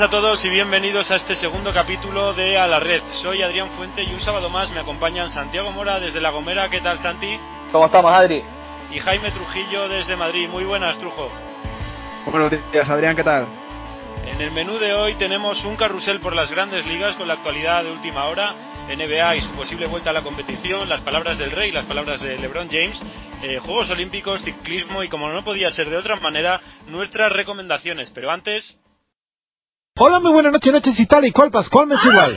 buenas a todos y bienvenidos a este segundo capítulo de A la Red. Soy Adrián Fuente y un sábado más me acompañan Santiago Mora desde La Gomera. ¿Qué tal, Santi? ¿Cómo estamos, Adri? Y Jaime Trujillo desde Madrid. Muy buenas, Trujo. Buenos días, Adrián, ¿qué tal? En el menú de hoy tenemos un carrusel por las grandes ligas con la actualidad de última hora, NBA y su posible vuelta a la competición, las palabras del rey, las palabras de LeBron James, eh, Juegos Olímpicos, ciclismo y como no podía ser de otra manera, nuestras recomendaciones. Pero antes... Hola, muy buenas noches, noches y tal y cual, Pascual me es igual.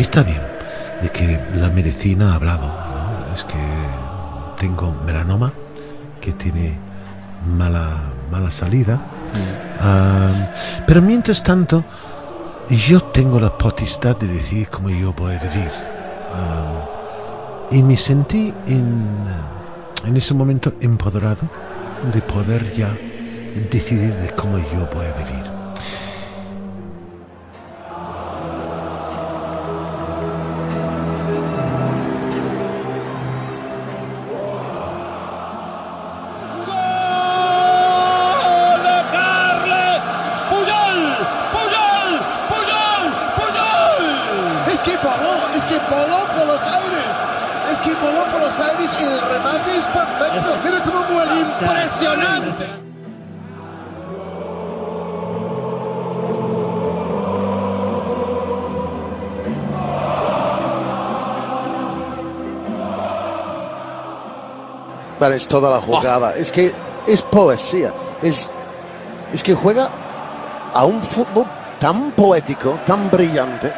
Está bien de que la medicina ha hablado, ¿no? Es que tengo melanoma que tiene mala mala salida. Pero mientras tanto, yo tengo la potestad de decir cómo yo voy a vivir. Y me sentí en, en ese momento empoderado de poder ya decidir de cómo yo voy a vivir. Vale, es toda la jugada. Es que es poesía. Es, es que juega a un fútbol tan poético, tan brillante.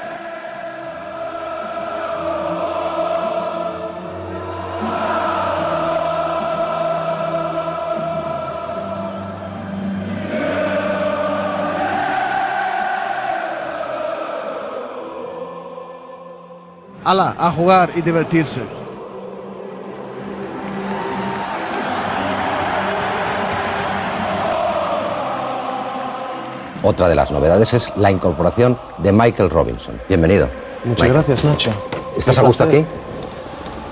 Ala, a jugar y divertirse. Otra de las novedades es la incorporación de Michael Robinson. Bienvenido. Muchas Michael. gracias, Nacho. ¿Estás a gusto aquí?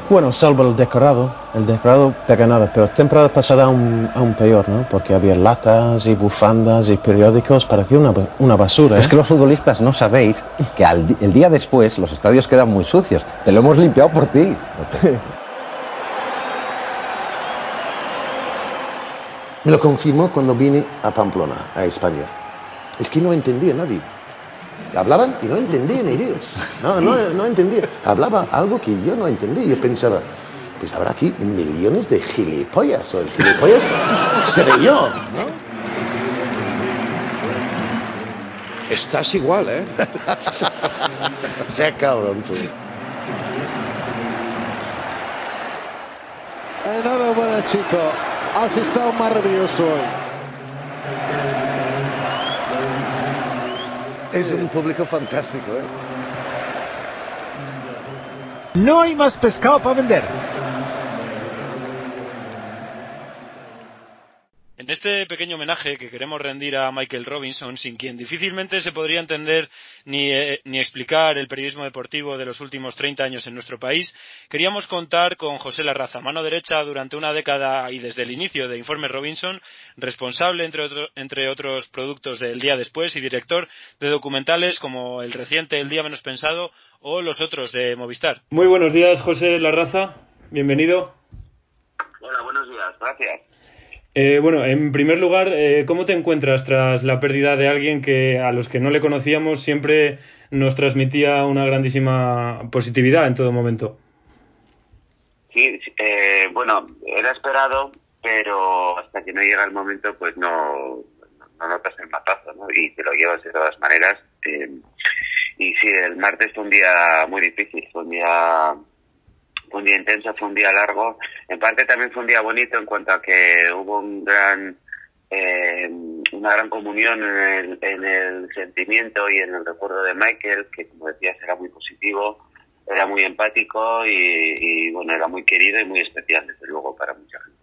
Bueno, salvo el decorado. El decorado pega nada, pero temporada pasada aún, aún peor, ¿no? Porque había latas y bufandas y periódicos, parecía una, una basura. Es ¿eh? que los futbolistas no sabéis que al el día después los estadios quedan muy sucios. Te lo hemos limpiado por ti. Me lo confirmó cuando vine a Pamplona, a España. Es que no entendía nadie. Hablaban y no entendían ellos. No, no, no entendía. Hablaba algo que yo no entendía. Yo pensaba, pues habrá aquí millones de gilipollas. O el gilipollas seré yo, ¿no? Estás igual, ¿eh? Sea cabrón tú. Enhorabuena, chico. Has estado maravilloso hoy. Es un público fantástico, ¿eh? No hay más pescado para vender. En este pequeño homenaje que queremos rendir a Michael Robinson, sin quien difícilmente se podría entender ni, eh, ni explicar el periodismo deportivo de los últimos 30 años en nuestro país, queríamos contar con José Larraza, mano derecha durante una década y desde el inicio de Informe Robinson, responsable, entre, otro- entre otros productos del día después y director de documentales como el reciente El Día Menos Pensado o los otros de Movistar. Muy buenos días, José Larraza. Bienvenido. Hola, buenos días, gracias. Eh, bueno, en primer lugar, eh, ¿cómo te encuentras tras la pérdida de alguien que a los que no le conocíamos siempre nos transmitía una grandísima positividad en todo momento? Sí, eh, bueno, era esperado, pero hasta que no llega el momento, pues no, no notas el matazo, ¿no? Y te lo llevas de todas maneras. eh, y sí, el martes fue un día muy difícil, fue un día fue un día intenso, fue un día largo. En parte también fue un día bonito en cuanto a que hubo un gran, eh, una gran comunión en el, en el sentimiento y en el recuerdo de Michael, que como decías era muy positivo, era muy empático y, y, bueno, era muy querido y muy especial, desde luego, para mucha gente.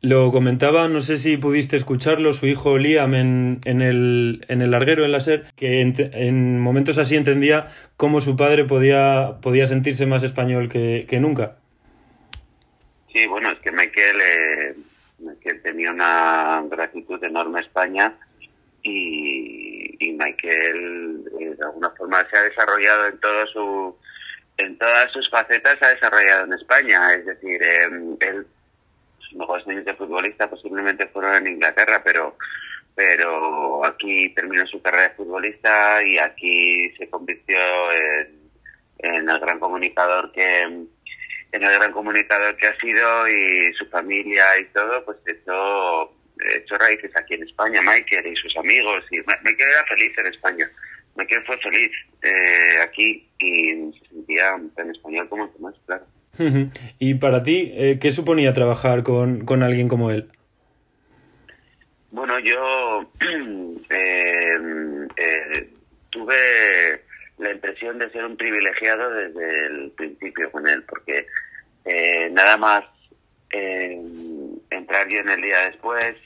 Lo comentaba, no sé si pudiste escucharlo, su hijo Liam en, en, el, en el larguero, en la SER, que en, en, momentos así entendía cómo su padre podía, podía sentirse más español que, nunca. Sí, bueno, es que Michael, eh, Michael tenía una gratitud enorme a España y, y Michael eh, de alguna forma se ha desarrollado en todo su en todas sus facetas se ha desarrollado en España, es decir, eh, él mejores años de futbolista posiblemente fueron en Inglaterra, pero pero aquí terminó su carrera de futbolista y aquí se convirtió en, en el gran comunicador que en el gran comunicador que ha sido y su familia y todo, pues hecho, hecho raíces aquí en España, Michael y sus amigos. y Michael era feliz en España. Michael fue feliz eh, aquí y se sentía tan español como el más, claro. ¿Y para ti, eh, qué suponía trabajar con, con alguien como él? Bueno, yo eh, eh, tuve la impresión de ser un privilegiado desde el principio con él, porque eh, nada más eh, entrar yo en el día después,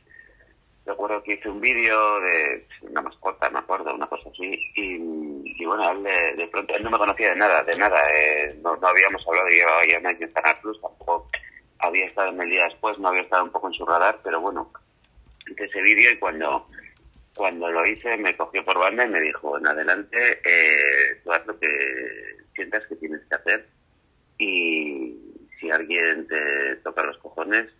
recuerdo que hice un vídeo de una mascota, me acuerdo, una cosa así, y, bueno, él de, de, pronto, él no me conocía de nada, de nada, eh, no, no, habíamos hablado, llevaba ya un año en Canal Plus, tampoco había estado en el día después, no había estado un poco en su radar, pero bueno, hice ese vídeo y cuando cuando lo hice me cogió por banda y me dijo, en adelante, eh, tú haz lo que sientas que tienes que hacer y si alguien te toca los cojones,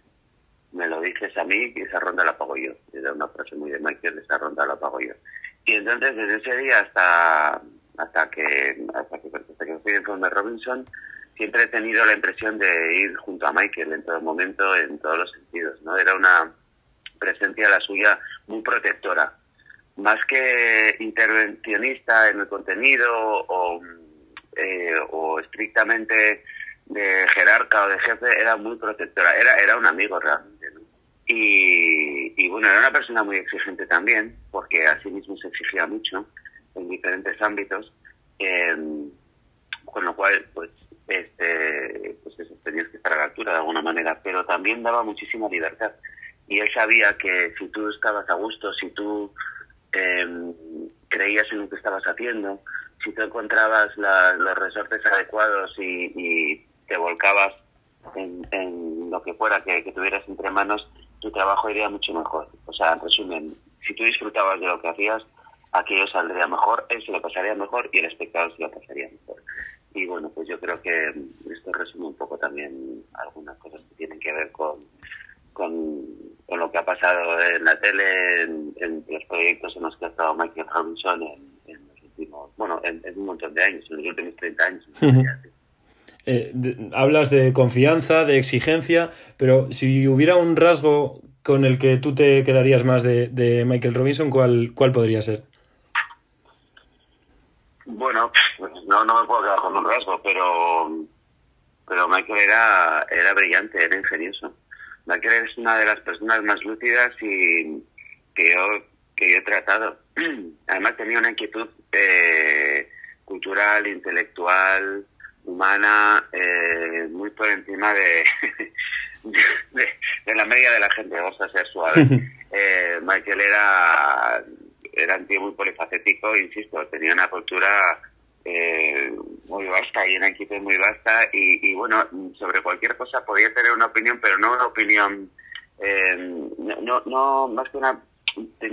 me lo dices a mí y esa ronda la pago yo. Era una frase muy de Michael, esa ronda la pago yo. Y entonces desde ese día hasta hasta que hasta que, hasta que fui de Robinson, siempre he tenido la impresión de ir junto a Michael en todo momento, en todos los sentidos. no Era una presencia la suya muy protectora más que intervencionista en el contenido o, eh, o estrictamente de jerarca o de jefe, era muy protectora, era, era un amigo realmente. Y, y bueno, era una persona muy exigente también, porque a sí mismo se exigía mucho en diferentes ámbitos, eh, con lo cual, pues, este, pues eso, tenías que estar a la altura de alguna manera, pero también daba muchísima libertad. Y él sabía que si tú estabas a gusto, si tú eh, creías en lo que estabas haciendo, si tú encontrabas la, los resortes adecuados y, te volcabas en, lo que fuera que, tuvieras entre manos, tu trabajo iría mucho mejor. O sea, en resumen, si tú disfrutabas de lo que hacías, aquello saldría mejor, él se lo pasaría mejor y el espectador se lo pasaría mejor. Y bueno, pues yo creo que esto resume un poco también algunas cosas que tienen que ver con, con, con lo que ha pasado en la tele, en, en, los proyectos en los que ha estado Michael Robinson en, en los últimos, bueno, en, en, un montón de años, en los últimos 30 años. Uh -huh. Eh, hablas de confianza, de exigencia, pero si hubiera un rasgo con el que tú te quedarías más de, de Michael Robinson, ¿cuál, ¿cuál podría ser? Bueno, no, no me puedo quedar con un rasgo, pero, pero Michael era, era brillante, era ingenioso. Michael es una de las personas más lúcidas y que yo que yo he tratado. Además tenía una inquietud eh, cultural, intelectual, humana, eh, muy por encima de, de, de, la media de la gente, vamos a ser suaves. eh, Michael era, era un tío muy polifacético, insisto, tenía una cultura eh, muy vasta y una inquietud muy vasta y, y, bueno, sobre cualquier cosa podía tener una opinión, pero no una opinión, eh, no, no, más que una,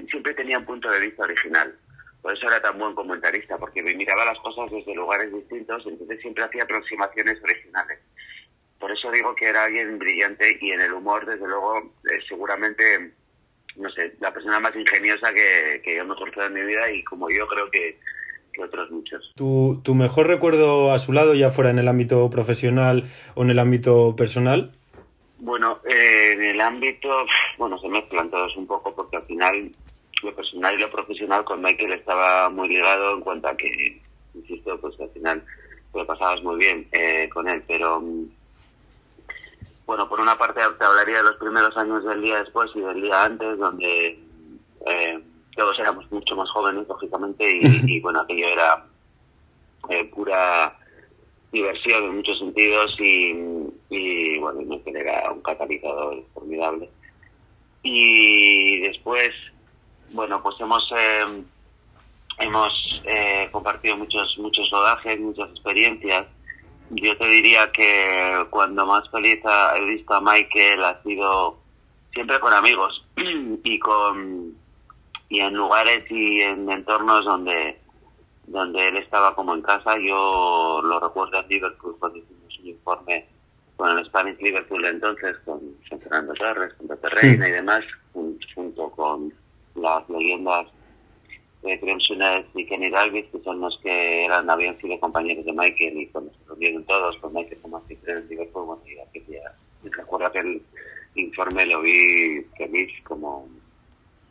siempre tenía un punto de vista original. Por eso era tan buen comentarista, porque me miraba las cosas desde lugares distintos, entonces siempre hacía aproximaciones originales. Por eso digo que era alguien brillante y en el humor, desde luego, eh, seguramente, no sé, la persona más ingeniosa que, que yo me he conocido en mi vida y como yo creo que, que otros muchos. ¿Tu, ¿Tu mejor recuerdo a su lado, ya fuera en el ámbito profesional o en el ámbito personal? Bueno, eh, en el ámbito, bueno, se mezclan todos un poco porque al final lo personal y lo profesional con Michael estaba muy ligado en cuanto a que, insisto, pues al final te lo pasabas muy bien eh, con él, pero bueno, por una parte te hablaría de los primeros años del día después y del día antes, donde eh, todos éramos mucho más jóvenes, lógicamente, y, y bueno, aquello era eh, pura diversión en muchos sentidos y, y bueno, Michael era un catalizador formidable. y después, bueno, pues hemos eh, hemos eh, compartido muchos muchos rodajes, muchas experiencias. Yo te diría que cuando más feliz he visto a Michael ha sido siempre con amigos y con y en lugares y en entornos donde donde él estaba como en casa. Yo lo recuerdo en Liverpool cuando hicimos un informe con el Spanish Liverpool entonces, con Fernando Torres, con Pepe Reina y demás, junto con las leyendas de Graham y Kenny Dalvis, que son los que eran, habían sido compañeros de Michael y cuando se reunieron todos, con Michael como asistente en Liverpool, bueno, y aquel recuerdo que el informe lo vi feliz como,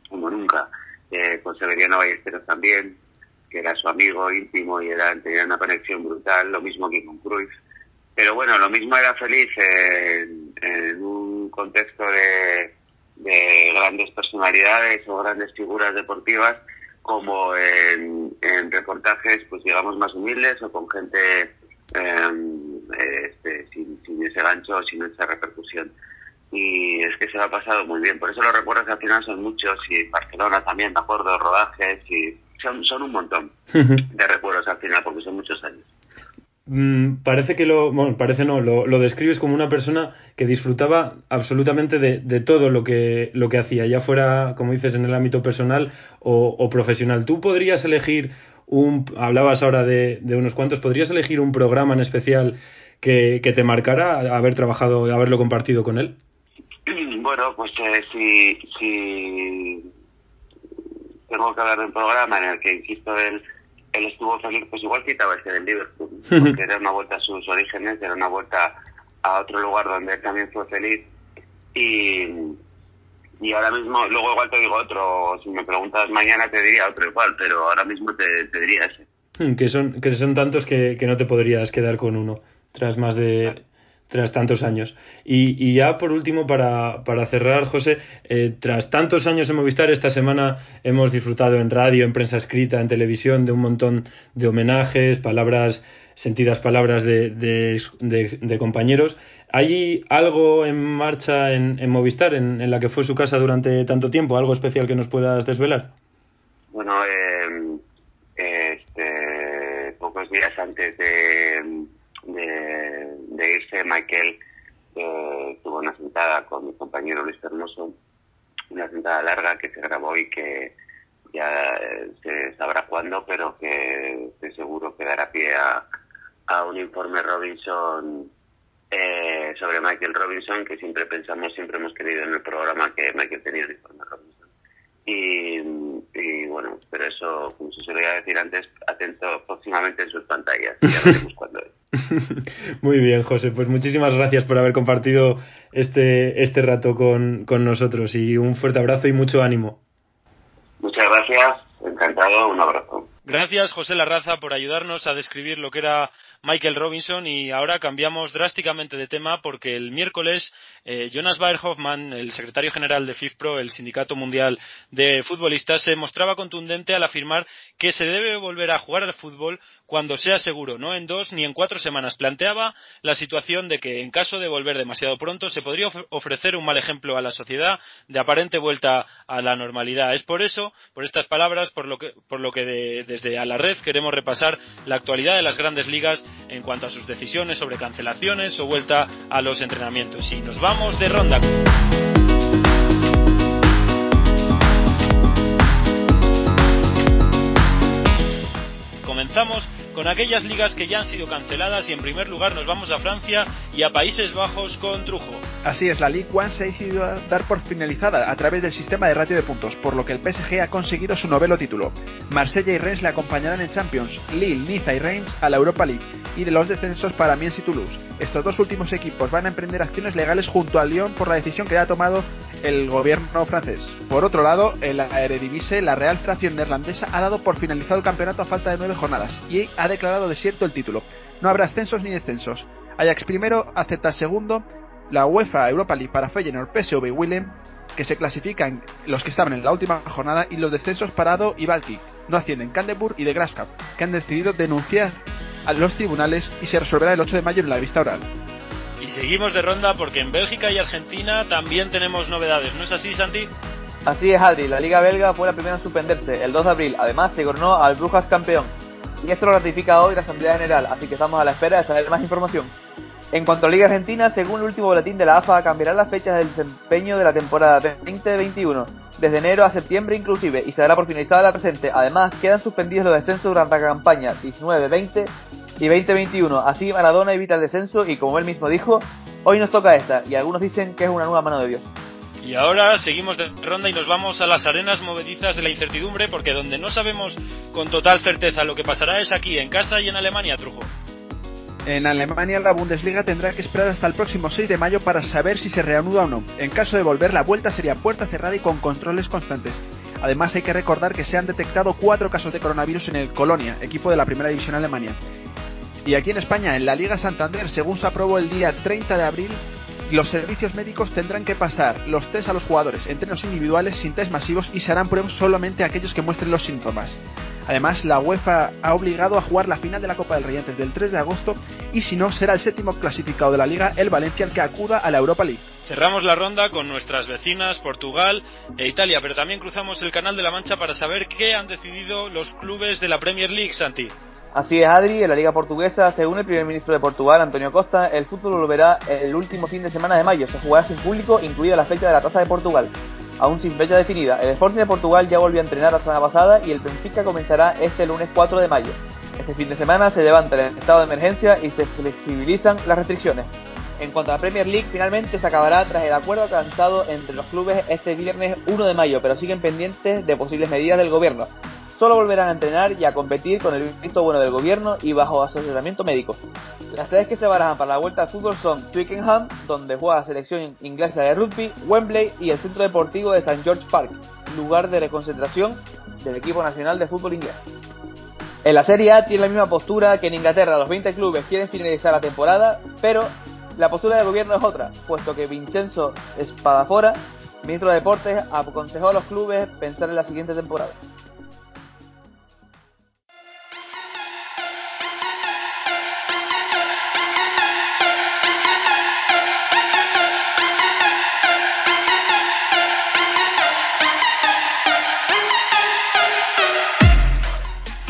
como nunca. Eh, con Severiano Ballesteros también, que era su amigo íntimo y era, tenía una conexión brutal, lo mismo que con Cruz. Pero bueno, lo mismo era feliz en, en un contexto de, de grandes personalidades o grandes figuras deportivas como en, en, reportajes, pues digamos, más humildes o con gente eh, este, sin, sin, ese gancho o sin esa repercusión. Y es que se lo ha pasado muy bien. Por eso los recuerdos al final son muchos y Barcelona también, me acuerdo, rodajes y son, son un montón de recuerdos al final porque son muchos años. Mm, parece que lo, bueno, parece no, lo, lo, describes como una persona que disfrutaba absolutamente de, de, todo lo que, lo que hacía, ya fuera, como dices, en el ámbito personal o, o profesional. ¿Tú podrías elegir un, hablabas ahora de, de, unos cuantos, podrías elegir un programa en especial que, que te marcara haber trabajado, haberlo compartido con él? Bueno, pues eh, si, si tengo que hablar de un programa en el que, insisto, él, él estuvo feliz, pues igual quitaba este del Liverpool, porque era una vuelta a sus orígenes, era una vuelta a otro lugar donde él también fue feliz. Y, y ahora mismo, luego igual te digo otro, si me preguntas mañana te diría otro igual, pero ahora mismo te, te diría ese. Hmm, que son, que son tantos que, que no te podrías quedar con uno, tras más de, tras tantos años. Y, y ya por último, para, para cerrar, José, eh, tras tantos años en Movistar, esta semana hemos disfrutado en radio, en prensa escrita, en televisión, de un montón de homenajes, palabras, sentidas palabras de, de, de, compañeros. ¿Hay algo en marcha en, en Movistar, en, en, la que fue su casa durante tanto tiempo? ¿Algo especial que nos puedas desvelar? Bueno, eh, este, pocos días antes de de, irse, Michael eh, tuvo una sentada con mi compañero Luis Hermoso, una sentada larga que se grabó y que ya eh, se sabrá cuándo, pero que estoy seguro que dará pie a, a un informe Robinson eh, sobre Michael Robinson, que siempre pensamos, siempre hemos querido en el programa que Michael tenía el informe Robinson. Y, y, bueno, pero eso, como se solía decir antes, atento próximamente en sus pantallas, ya veremos cuándo es. Muy bien, José, pues muchísimas gracias por haber compartido este, este rato con, con nosotros y un fuerte abrazo y mucho ánimo. Muchas gracias, encantado, un abrazo. Gracias, José Larraza, por ayudarnos a describir lo que era Michael Robinson y ahora cambiamos drásticamente de tema porque el miércoles eh, Jonas Hoffman, el secretario general de FIFPro, el Sindicato Mundial de Futbolistas, se mostraba contundente al afirmar que se debe volver a jugar al fútbol cuando sea seguro, no en dos ni en cuatro semanas. Planteaba la situación de que en caso de volver demasiado pronto se podría ofrecer un mal ejemplo a la sociedad de aparente vuelta a la normalidad. Es por eso, por estas palabras, por lo que, por lo que de, desde a la red queremos repasar la actualidad de las grandes ligas en cuanto a sus decisiones sobre cancelaciones o vuelta a los entrenamientos. Y nos vamos de ronda. Comenzamos con aquellas ligas que ya han sido canceladas y en primer lugar nos vamos a Francia y a Países Bajos con Trujo. Así es, la Ligue 1 se ha decidido dar por finalizada a través del sistema de ratio de puntos, por lo que el PSG ha conseguido su novelo título. Marsella y Reims le acompañarán en Champions, Lille, Niza y Reims a la Europa League y de los descensos para Amiens y Toulouse. Estos dos últimos equipos van a emprender acciones legales junto a Lyon por la decisión que ha tomado el gobierno francés. Por otro lado, en la Eredivisie, la Real Federación Neerlandesa ha dado por finalizado el campeonato a falta de nueve jornadas y ha declarado desierto el título. No habrá ascensos ni descensos. Ajax primero, acepta segundo, la UEFA Europa League para Feyenoord, PSV y Willem, que se clasifican los que estaban en la última jornada, y los descensos Parado y Balki. No ascienden Candenburg y de Graskap, que han decidido denunciar a los tribunales y se resolverá el 8 de mayo en la vista oral. Y seguimos de ronda porque en Bélgica y Argentina también tenemos novedades, ¿no es así, Santi? Así es, Adri. La Liga Belga fue la primera en suspenderse el 2 de abril. Además, se coronó al Brujas campeón. Y esto lo ratifica hoy la Asamblea General, así que estamos a la espera de saber más información. En cuanto a Liga Argentina, según el último boletín de la AFA, cambiarán las fechas del desempeño de la temporada 2021, desde enero a septiembre inclusive, y se dará por finalizada la presente. Además, quedan suspendidos los descensos durante la campaña 19-20 y 2021. Así Maradona evita el descenso y como él mismo dijo, hoy nos toca esta, y algunos dicen que es una nueva mano de Dios. Y ahora seguimos de ronda y nos vamos a las arenas movedizas de la incertidumbre porque donde no sabemos con total certeza lo que pasará es aquí, en casa y en Alemania, Trujo. En Alemania la Bundesliga tendrá que esperar hasta el próximo 6 de mayo para saber si se reanuda o no. En caso de volver, la vuelta sería puerta cerrada y con controles constantes. Además hay que recordar que se han detectado cuatro casos de coronavirus en el Colonia, equipo de la primera división alemania. Y aquí en España, en la Liga Santander, según se aprobó el día 30 de abril, los servicios médicos tendrán que pasar los test a los jugadores, entrenos individuales sin test masivos y se harán pruebas solamente a aquellos que muestren los síntomas. Además, la UEFA ha obligado a jugar la final de la Copa del Rey antes del 3 de agosto y si no, será el séptimo clasificado de la liga, el Valencia, el que acuda a la Europa League. Cerramos la ronda con nuestras vecinas Portugal e Italia, pero también cruzamos el Canal de la Mancha para saber qué han decidido los clubes de la Premier League, Santi. Así es, Adri, en la Liga Portuguesa, según el primer ministro de Portugal, Antonio Costa, el fútbol volverá el último fin de semana de mayo. Se jugará sin público, incluida la fecha de la Taza de Portugal aún sin fecha definida. El Sporting de Portugal ya volvió a entrenar la semana pasada y el Benfica comenzará este lunes 4 de mayo. Este fin de semana se levanta el estado de emergencia y se flexibilizan las restricciones. En cuanto a la Premier League, finalmente se acabará tras el acuerdo alcanzado entre los clubes este viernes 1 de mayo, pero siguen pendientes de posibles medidas del gobierno solo volverán a entrenar y a competir con el visto bueno del gobierno y bajo asesoramiento médico. Las sedes que se barajan para la vuelta al fútbol son Twickenham, donde juega la selección inglesa de rugby, Wembley y el Centro Deportivo de St George Park, lugar de reconcentración del equipo nacional de fútbol inglés. En la Serie A tiene la misma postura que en Inglaterra, los 20 clubes quieren finalizar la temporada, pero la postura del gobierno es otra, puesto que Vincenzo Espadafora, ministro de Deportes, aconsejó a los clubes pensar en la siguiente temporada.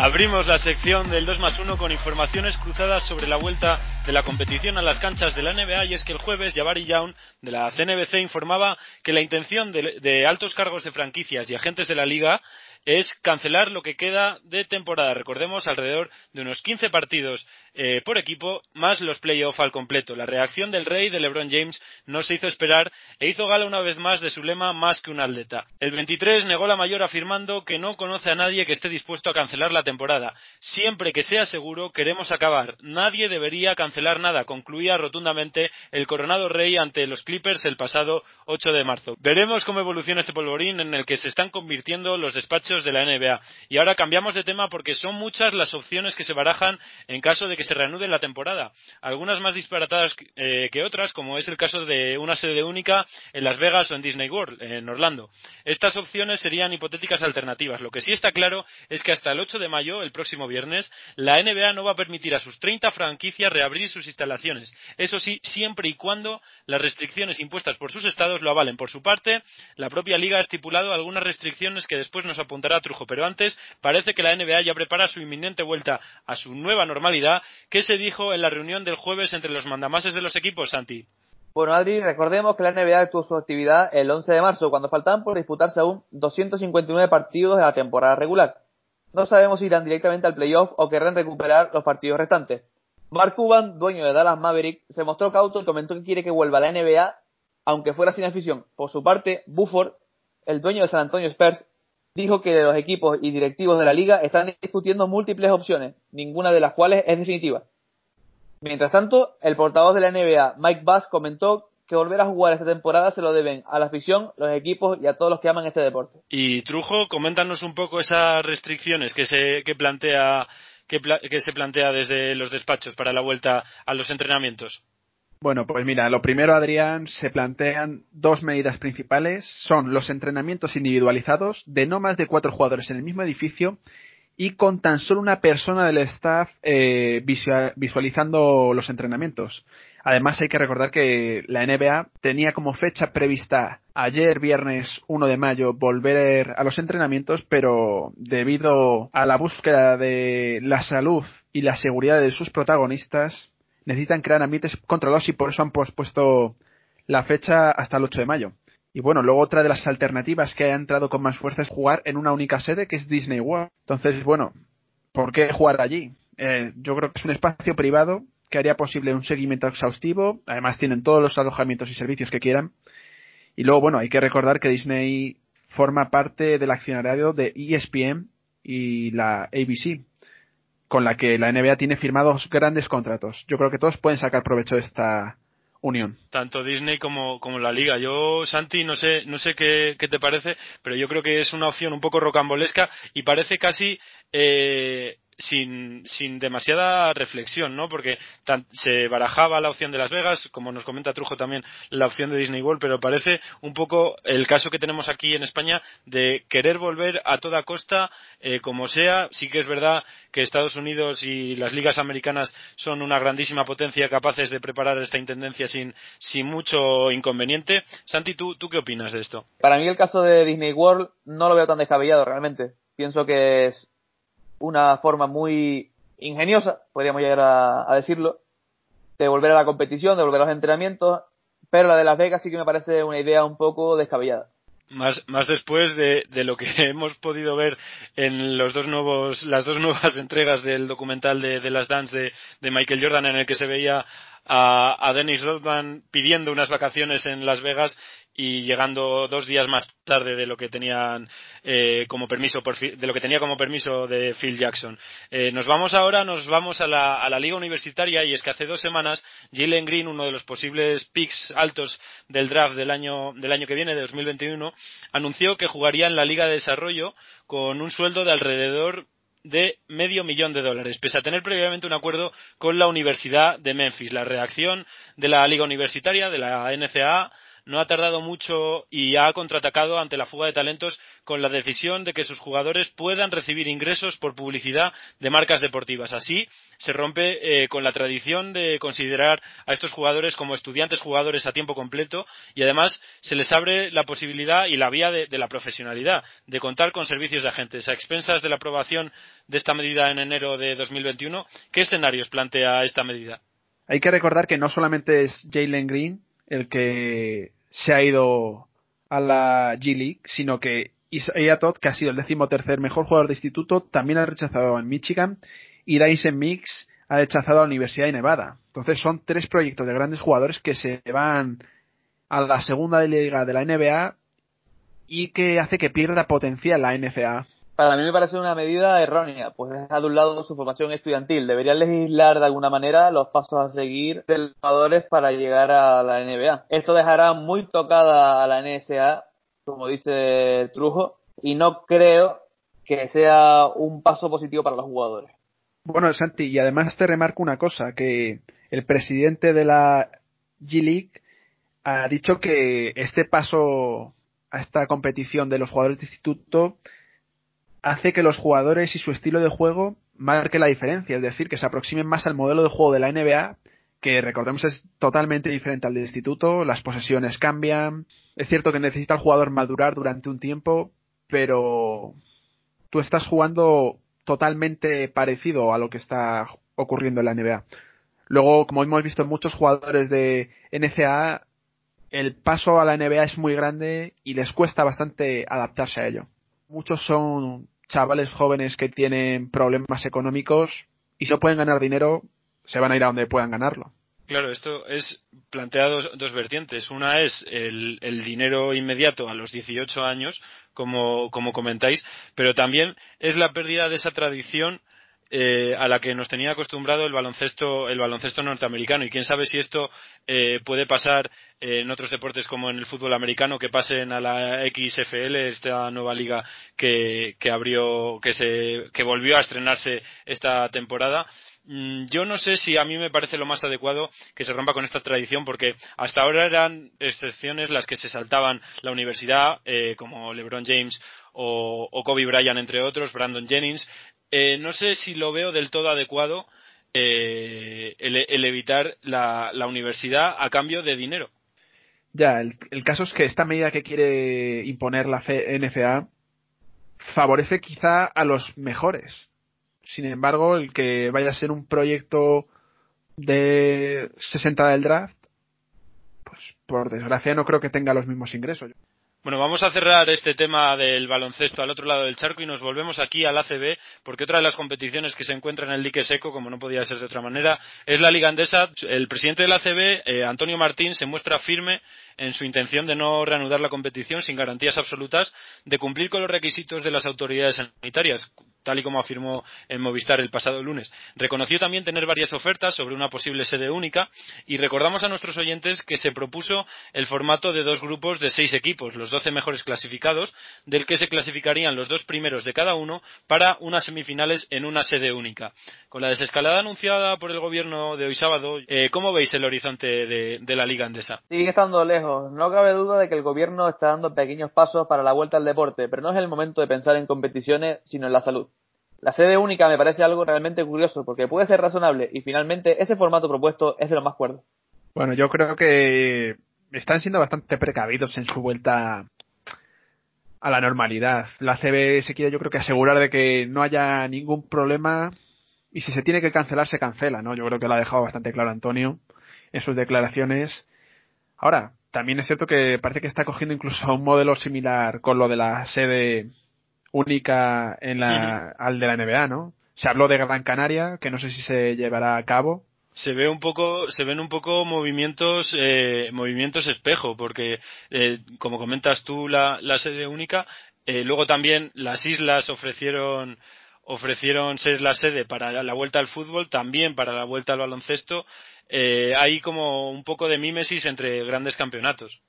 Abrimos la sección del 2 más 1 con informaciones cruzadas sobre la vuelta de la competición a las canchas de la NBA y es que el jueves Jabari Young de la CNBC informaba que la intención de, altos cargos de franquicias y agentes de la liga es cancelar lo que queda de temporada. Recordemos alrededor de unos 15 partidos eh, por equipo, más los playoffs al completo. La reacción del rey de LeBron James no se hizo esperar e hizo gala una vez más de su lema más que un atleta. El 23 negó la mayor afirmando que no conoce a nadie que esté dispuesto a cancelar la temporada. Siempre que sea seguro, queremos acabar. Nadie debería cancelar nada, concluía rotundamente el coronado rey ante los Clippers el pasado 8 de marzo. Veremos cómo evoluciona este polvorín en el que se están convirtiendo los despachos de la NBA. Y ahora cambiamos de tema porque son muchas las opciones que se barajan en caso de que se reanude la temporada. Algunas más disparatadas eh, que otras, como es el caso de una sede única en Las Vegas o en Disney World, en Orlando. Estas opciones serían hipotéticas alternativas. Lo que sí está claro es que hasta el 8 de mayo, el próximo viernes, la NBA no va a permitir a sus 30 franquicias reabrir sus instalaciones. Eso sí, siempre y cuando las restricciones impuestas por sus estados lo avalen. Por su parte, la propia liga ha estipulado algunas restricciones que después nos apuntarán Trujo. Pero antes, parece que la NBA ya prepara su inminente vuelta a su nueva normalidad. ¿Qué se dijo en la reunión del jueves entre los mandamases de los equipos, Santi? Bueno, Adri, recordemos que la NBA tuvo su actividad el 11 de marzo, cuando faltaban por disputarse aún 259 partidos de la temporada regular. No sabemos si irán directamente al playoff o querrán recuperar los partidos restantes. Mark Cuban, dueño de Dallas Maverick, se mostró cauto y comentó que quiere que vuelva a la NBA, aunque fuera sin afición. Por su parte, Buford, el dueño de San Antonio Spurs, dijo que los equipos y directivos de la liga están discutiendo múltiples opciones, ninguna de las cuales es definitiva. Mientras tanto, el portavoz de la NBA, Mike Bass, comentó que volver a jugar esta temporada se lo deben a la afición, los equipos y a todos los que aman este deporte. Y Trujo, coméntanos un poco esas restricciones que se que plantea que se plantea desde los despachos para la vuelta a los entrenamientos. Bueno, pues mira, lo primero, Adrián, se plantean dos medidas principales. Son los entrenamientos individualizados de no más de cuatro jugadores en el mismo edificio y con tan solo una persona del staff eh, visualizando los entrenamientos. Además hay que recordar que la NBA tenía como fecha prevista ayer viernes 1 de mayo volver a los entrenamientos, pero debido a la búsqueda de la salud y la seguridad de sus protagonistas, necesitan crear ambientes controlados y por eso han pospuesto la fecha hasta el 8 de mayo. Y bueno, luego otra de las alternativas que ha entrado con más fuerza es jugar en una única sede que es Disney World. Entonces, bueno, ¿por qué jugar allí? Eh, yo creo que es un espacio privado que haría posible un seguimiento exhaustivo. Además, tienen todos los alojamientos y servicios que quieran. Y luego, bueno, hay que recordar que Disney forma parte del accionariado de ESPN y la ABC, con la que la NBA tiene firmados grandes contratos. Yo creo que todos pueden sacar provecho de esta unión. Tanto Disney como, como la liga. Yo, Santi, no sé, no sé qué, qué, te parece, pero yo creo que es una opción un poco rocambolesca y parece casi eh, sin, sin demasiada reflexión, ¿no? Porque se barajaba la opción de Las Vegas, como nos comenta Trujo también la opción de Disney World, pero parece un poco el caso que tenemos aquí en España de querer volver a toda costa, eh, como sea. Sí que es verdad que Estados Unidos y las ligas americanas son una grandísima potencia capaces de preparar esta intendencia sin, sin mucho inconveniente. Santi, ¿tú, ¿tú qué opinas de esto? Para mí el caso de Disney World no lo veo tan descabellado realmente. Pienso que es una forma muy ingeniosa, podríamos llegar a, decirlo, de volver a la competición, de volver a los entrenamientos, pero la de Las Vegas sí que me parece una idea un poco descabellada. Más, más después de, lo que hemos podido ver en los dos nuevos, las dos nuevas entregas del documental de, las Dance de, de, Michael Jordan en el que se veía a, a Dennis Rodman pidiendo unas vacaciones en Las Vegas y llegando dos días más tarde de lo que tenían eh, como permiso por, de lo que tenía como permiso de Phil Jackson. Eh, nos vamos ahora, nos vamos a la, a la liga universitaria y es que hace dos semanas Jalen Green, uno de los posibles picks altos del draft del año del año que viene, de 2021, anunció que jugaría en la liga de desarrollo con un sueldo de alrededor de medio millón de dólares, pese a tener previamente un acuerdo con la Universidad de Memphis. La reacción de la Liga Universitaria, de la NCAA, no ha tardado mucho y ha contraatacado ante la fuga de talentos con la decisión de que sus jugadores puedan recibir ingresos por publicidad de marcas deportivas. Así se rompe eh, con la tradición de considerar a estos jugadores como estudiantes jugadores a tiempo completo y además se les abre la posibilidad y la vía de, de la profesionalidad de contar con servicios de agentes a expensas de la aprobación de esta medida en enero de 2021. ¿Qué escenarios plantea esta medida? Hay que recordar que no solamente es Jalen Green el que se ha ido a la G League, sino que Isaiah Todd, que ha sido el decimotercer mejor jugador de instituto, también ha rechazado en Michigan y Dyson Mix ha rechazado a la Universidad de Nevada. Entonces son tres proyectos de grandes jugadores que se van a la segunda liga de la NBA y que hace que pierda potencial la NCAA para mí me parece una medida errónea, pues deja de un lado su formación estudiantil. Deberían legislar de alguna manera los pasos a seguir de los jugadores para llegar a la NBA. Esto dejará muy tocada a la NSA, como dice Trujo, y no creo que sea un paso positivo para los jugadores. Bueno, Santi, y además te remarco una cosa, que el presidente de la G League ha dicho que este paso a esta competición de los jugadores de instituto hace que los jugadores y su estilo de juego marque la diferencia, es decir, que se aproximen más al modelo de juego de la NBA, que recordemos es totalmente diferente al del instituto, las posesiones cambian, es cierto que necesita el jugador madurar durante un tiempo, pero tú estás jugando totalmente parecido a lo que está ocurriendo en la NBA. Luego, como hemos visto en muchos jugadores de NCAA, el paso a la NBA es muy grande y les cuesta bastante adaptarse a ello. Muchos son chavales jóvenes que tienen problemas económicos y si no pueden ganar dinero, se van a ir a donde puedan ganarlo. Claro, esto es planteado dos, vertientes. Una es el, el, dinero inmediato a los 18 años, como, como comentáis, pero también es la pérdida de esa tradición eh, a la que nos tenía acostumbrado el baloncesto el baloncesto norteamericano. Y quién sabe si esto eh, puede pasar eh, en otros deportes como en el fútbol americano que pasen a la XFL esta nueva liga que, que abrió que se que volvió a estrenarse esta temporada. Mm, yo no sé si a mí me parece lo más adecuado que se rompa con esta tradición porque hasta ahora eran excepciones las que se saltaban la universidad eh, como LeBron James o, o, Kobe Bryant entre otros, Brandon Jennings, eh, no sé si lo veo del todo adecuado eh, el, evitar la, universidad a cambio de dinero. Ya, el, caso es que esta medida que quiere imponer la NFA favorece quizá a los mejores. Sin embargo, el que vaya a ser un proyecto de 60 del draft, pues por desgracia no creo que tenga los mismos ingresos. Bueno, vamos a cerrar este tema del baloncesto al otro lado del charco y nos volvemos aquí al ACB, porque otra de las competiciones que se encuentra en el dique seco, como no podía ser de otra manera, es la Liga Andesa. El presidente del ACB, eh, Antonio Martín, se muestra firme en su intención de no reanudar la competición sin garantías absolutas, de cumplir con los requisitos de las autoridades sanitarias, tal y como afirmó en Movistar el pasado lunes. Reconoció también tener varias ofertas sobre una posible sede única y recordamos a nuestros oyentes que se propuso el formato de dos grupos de seis equipos, los doce mejores clasificados, del que se clasificarían los dos primeros de cada uno para unas semifinales en una sede única. Con la desescalada anunciada por el gobierno de hoy sábado, eh, ¿cómo veis el horizonte de, de la Liga Andesa? Sigue estando lejos no cabe duda de que el gobierno está dando pequeños pasos para la vuelta al deporte, pero no es el momento de pensar en competiciones, sino en la salud. La sede única me parece algo realmente curioso, porque puede ser razonable y finalmente ese formato propuesto es de lo más cuerdo. Bueno, yo creo que están siendo bastante precavidos en su vuelta a la normalidad. La CB se quiere yo creo que asegurar de que no haya ningún problema y si se tiene que cancelar se cancela, ¿no? Yo creo que lo ha dejado bastante claro Antonio en sus declaraciones. Ahora, también es cierto que parece que está cogiendo incluso un modelo similar con lo de la sede única en la, al de la NBA, ¿no? Se habló de Gran Canaria, que no sé si se llevará a cabo. Se ve un poco, se ven un poco movimientos, eh, movimientos espejo, porque eh, como comentas tú la, la sede única, eh, luego también las islas ofrecieron ofrecieron ser la sede para la vuelta al fútbol, también para la vuelta al baloncesto eh, hay como un poco de mímesis entre grandes campeonatos.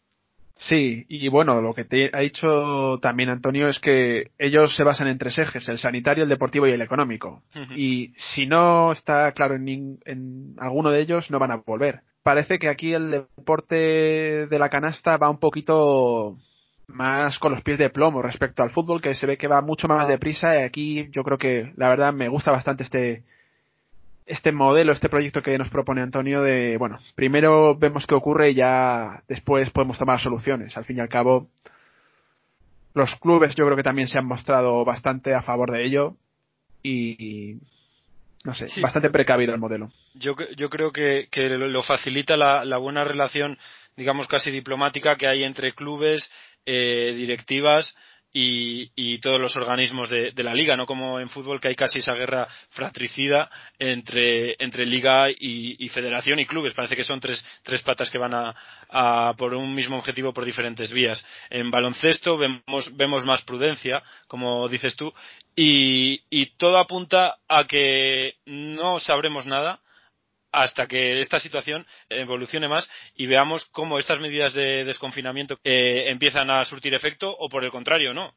Sí, y bueno, lo que te ha dicho también Antonio es que ellos se basan en tres ejes, el sanitario, el deportivo y el económico. Y si no está claro en, en, alguno de ellos, no van a volver. Parece que aquí el deporte de la canasta va un poquito más con los pies de plomo respecto al fútbol, que se ve que va mucho más deprisa. Y aquí yo creo que la verdad me gusta bastante este, este modelo, este proyecto que nos propone Antonio de, bueno, primero vemos qué ocurre y ya después podemos tomar soluciones. Al fin y al cabo, los clubes yo creo que también se han mostrado bastante a favor de ello y, no sé, bastante precavido el modelo. Yo, yo creo que, que lo facilita la, la, buena relación, digamos, casi diplomática que hay entre clubes, eh, directivas y, y, todos los organismos de, de, la liga, no como en fútbol que hay casi esa guerra fratricida entre, entre liga y, y federación y clubes. Parece que son tres, tres patas que van a, a, por un mismo objetivo por diferentes vías. En baloncesto vemos, vemos más prudencia, como dices tú, y, y todo apunta a que no sabremos nada hasta que esta situación evolucione más y veamos cómo estas medidas de desconfinamiento eh, empiezan a surtir efecto o por el contrario no.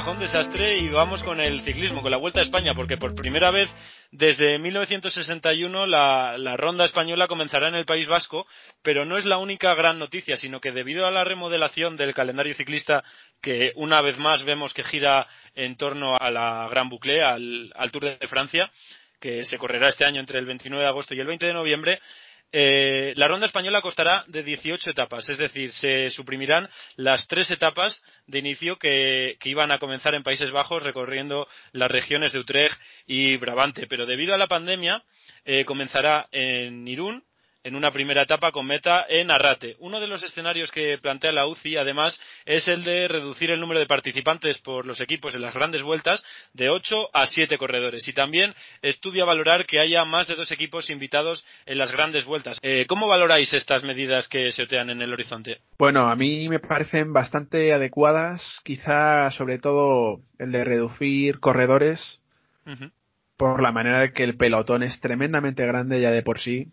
Cajón desastre y vamos con el ciclismo, con la Vuelta a España, porque por primera vez desde 1961 la, la ronda española comenzará en el País Vasco, pero no es la única gran noticia, sino que debido a la remodelación del calendario ciclista, que una vez más vemos que gira en torno a la Gran Boucle, al, al Tour de Francia, que se correrá este año entre el 29 de agosto y el 20 de noviembre, eh, la ronda española costará de 18 etapas, es decir, se suprimirán las tres etapas de inicio que, que, iban a comenzar en Países Bajos recorriendo las regiones de Utrecht y Brabante. Pero debido a la pandemia, eh, comenzará en Irún, en una primera etapa con meta en Arrate. Uno de los escenarios que plantea la UCI, además, es el de reducir el número de participantes por los equipos en las grandes vueltas de 8 a 7 corredores. Y también estudia valorar que haya más de dos equipos invitados en las grandes vueltas. Eh, ¿Cómo valoráis estas medidas que se otean en el horizonte? Bueno, a mí me parecen bastante adecuadas, quizá sobre todo el de reducir corredores. Por la manera de que el pelotón es tremendamente grande ya de por sí,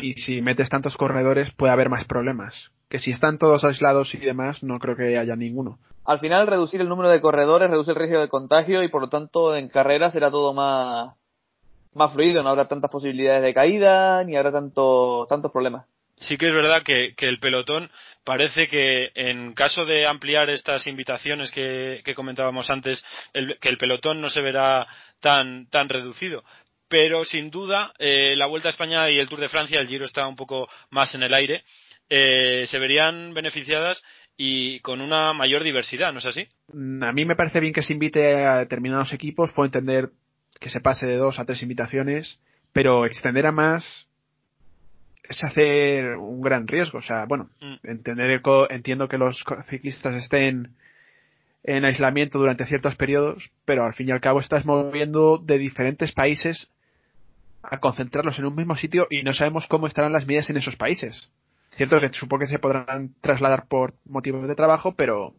y si metes tantos corredores puede haber más problemas. que si están todos aislados y demás, no creo que haya ninguno. Al final, reducir el número de corredores reduce el riesgo de contagio y por lo tanto en carreras será todo más, más fluido, no habrá tantas posibilidades de caída ni habrá tanto, tantos problemas. Sí que es verdad que, el pelotón parece que en caso de ampliar estas invitaciones que, comentábamos antes, que el pelotón no se verá tan, tan reducido pero sin duda eh, la Vuelta a España y el Tour de Francia, el Giro está un poco más en el aire, eh, se verían beneficiadas y con una mayor diversidad, ¿no es así? Mm, a mí me parece bien que se invite a determinados equipos, puedo entender que se pase de dos a tres invitaciones, pero extender a más es hacer un gran riesgo. O sea, bueno, mm. entender entiendo que los ciclistas estén en aislamiento durante ciertos periodos, pero al fin y al cabo estás moviendo de diferentes países a concentrarlos en un mismo sitio y no sabemos cómo estarán las medidas en esos países. Cierto que supongo que se podrán trasladar por motivos de trabajo, pero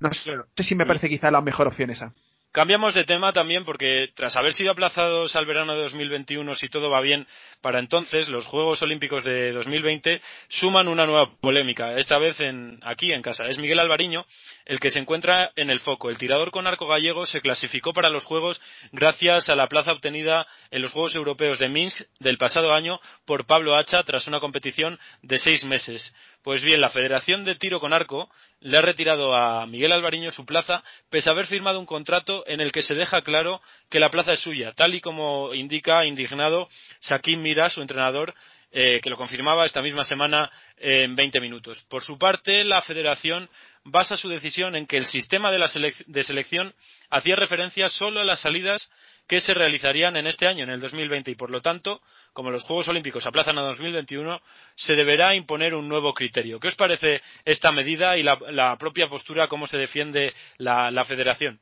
no sé, no sé si me parece quizá la mejor opción esa. Cambiamos de tema también porque tras haber sido aplazados al verano de 2021, si todo va bien, para entonces los Juegos Olímpicos de 2020 suman una nueva polémica, esta vez en, aquí en casa. Es Miguel Alvariño el que se encuentra en el foco. El tirador con arco gallego se clasificó para los Juegos gracias a la plaza obtenida en los Juegos Europeos de Minsk del pasado año por Pablo Hacha tras una competición de seis meses. Pues bien, la Federación de Tiro con Arco le ha retirado a Miguel Alvariño su plaza, pese a haber firmado un contrato en el que se deja claro que la plaza es suya, tal y como indica indignado Sakim Mira, su entrenador, eh, que lo confirmaba esta misma semana en 20 minutos. Por su parte, la Federación basa su decisión en que el sistema de, la de selección hacía referencia solo a las salidas que se realizarían en este año, en el 2020, y por lo tanto, como los Juegos Olímpicos aplazan a 2021, se deberá imponer un nuevo criterio. ¿Qué os parece esta medida y la, propia postura, cómo se defiende la, la Federación?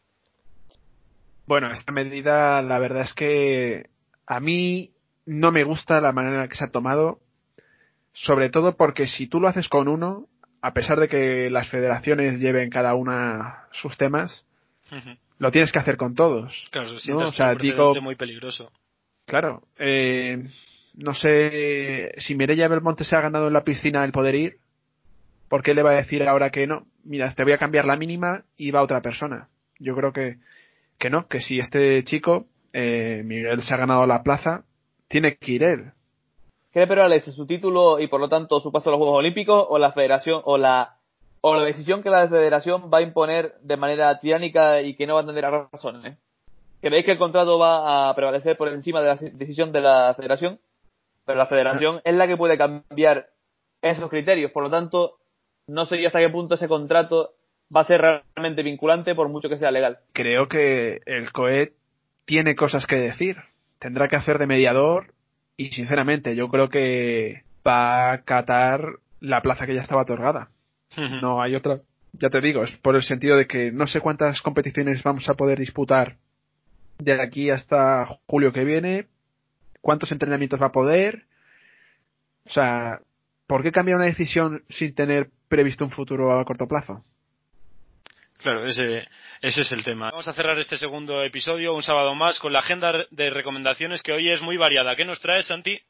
Bueno, esta medida, la verdad es que a mí no me gusta la manera en que se ha tomado, sobre todo porque si tú lo haces con uno, a pesar de que las federaciones lleven cada una sus temas, lo tienes que hacer con todos. Claro, ¿no? o sea, digo, muy peligroso. Claro, eh, no sé si Mireia Belmonte se ha ganado en la piscina el poder ir, ¿por qué le va a decir ahora que no? Mira, te voy a cambiar la mínima y va otra persona. Yo creo que, que no, que si este chico, eh, Miguel se ha ganado la plaza, tiene que ir él. ¿Cree pero Alex su título y por lo tanto su paso a los Juegos Olímpicos o la federación o la o la decisión que la federación va a imponer de manera tiránica y que no va a tener razones. ¿Creéis que el contrato va a prevalecer por encima de la decisión de la federación? Pero la federación es la que puede cambiar esos criterios, por lo tanto, no sé hasta qué punto ese contrato va a ser realmente vinculante por mucho que sea legal. Creo que el COE tiene cosas que decir. Tendrá que hacer de mediador y sinceramente yo creo que va a acatar la plaza que ya estaba otorgada. No hay otra. Ya te digo, es por el sentido de que no sé cuántas competiciones vamos a poder disputar de aquí hasta julio que viene, cuántos entrenamientos va a poder. O sea, ¿por qué cambiar una decisión sin tener previsto un futuro a corto plazo? Claro, ese, ese es el tema. Vamos a cerrar este segundo episodio, un sábado más, con la agenda de recomendaciones que hoy es muy variada. ¿Qué nos traes, Santi?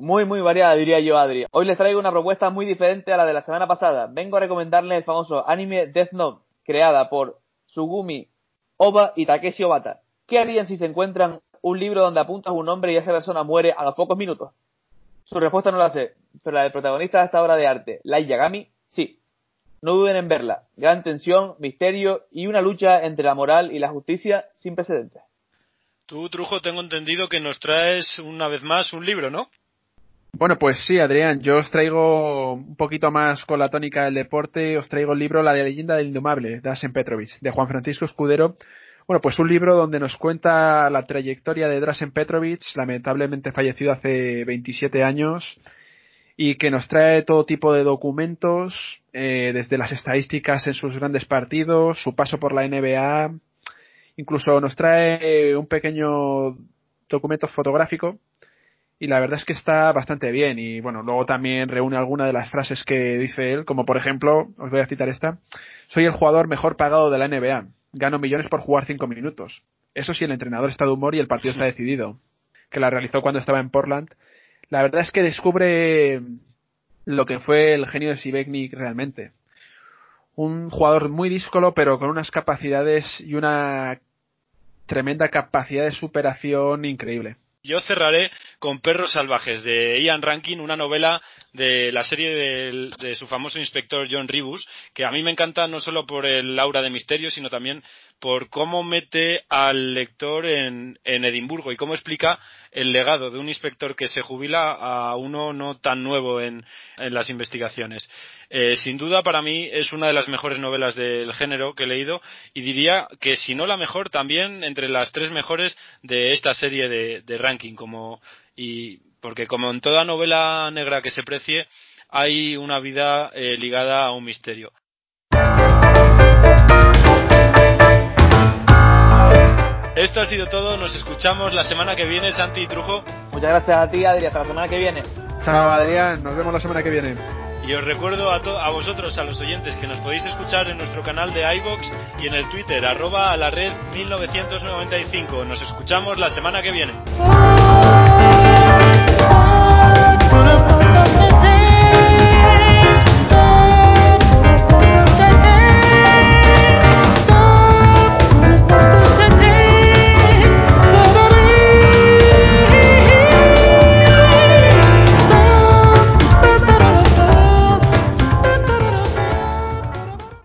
Muy, muy variada, diría yo, Adri. Hoy les traigo una propuesta muy diferente a la de la semana pasada. Vengo a recomendarles el famoso anime Death Note, creada por Sugumi Oba y Takeshi Obata. ¿Qué harían si se encuentran un libro donde apuntas un nombre y esa persona muere a los pocos minutos? Su respuesta no la sé, pero la del protagonista de esta obra de arte, Light Yagami, sí. No duden en verla. Gran tensión, misterio y una lucha entre la moral y la justicia sin precedentes. Tú, Trujo, tengo entendido que nos traes una vez más un libro, ¿no? Bueno, pues sí, Adrián, yo os traigo un poquito más con la tónica del deporte, os traigo el libro La leyenda del indomable, de Asen Petrovic, de Juan Francisco Escudero. Bueno, pues un libro donde nos cuenta la trayectoria de Drasen Petrovic, lamentablemente fallecido hace 27 años, y que nos trae todo tipo de documentos, eh, desde las estadísticas en sus grandes partidos, su paso por la NBA, incluso nos trae un pequeño documento fotográfico y la verdad es que está bastante bien y bueno, luego también reúne algunas de las frases que dice él, como por ejemplo, os voy a citar esta, soy el jugador mejor pagado de la NBA, gano millones por jugar cinco minutos. Eso sí, el entrenador está de humor y el partido está decidido, que la realizó cuando estaba en Portland. La verdad es que descubre lo que fue el genio de Sibeknik realmente. Un jugador muy díscolo, pero con unas capacidades y una tremenda capacidad de superación increíble. Yo cerraré con Perros Salvajes de Ian Rankin, una novela de la serie de, su famoso inspector John Ribus, que a mí me encanta no solo por el aura de misterio, sino también por cómo mete al lector en, Edimburgo y cómo explica el legado de un inspector que se jubila a uno no tan nuevo en, las investigaciones. Eh, sin duda, para mí es una de las mejores novelas del género que he leído y diría que si no la mejor, también entre las tres mejores de esta serie de, de ranking, como y porque como en toda novela negra que se precie hay una vida eh, ligada a un misterio. Esto ha sido todo, nos escuchamos la semana que viene, Santi y Trujo. Muchas gracias a ti, Adrián, hasta la semana que viene. Chao, Adrián, nos vemos la semana que viene. Y os recuerdo a, a vosotros, a los oyentes, que nos podéis escuchar en nuestro canal de iBox y en el Twitter, arroba a la red 1995. Nos escuchamos la semana que viene.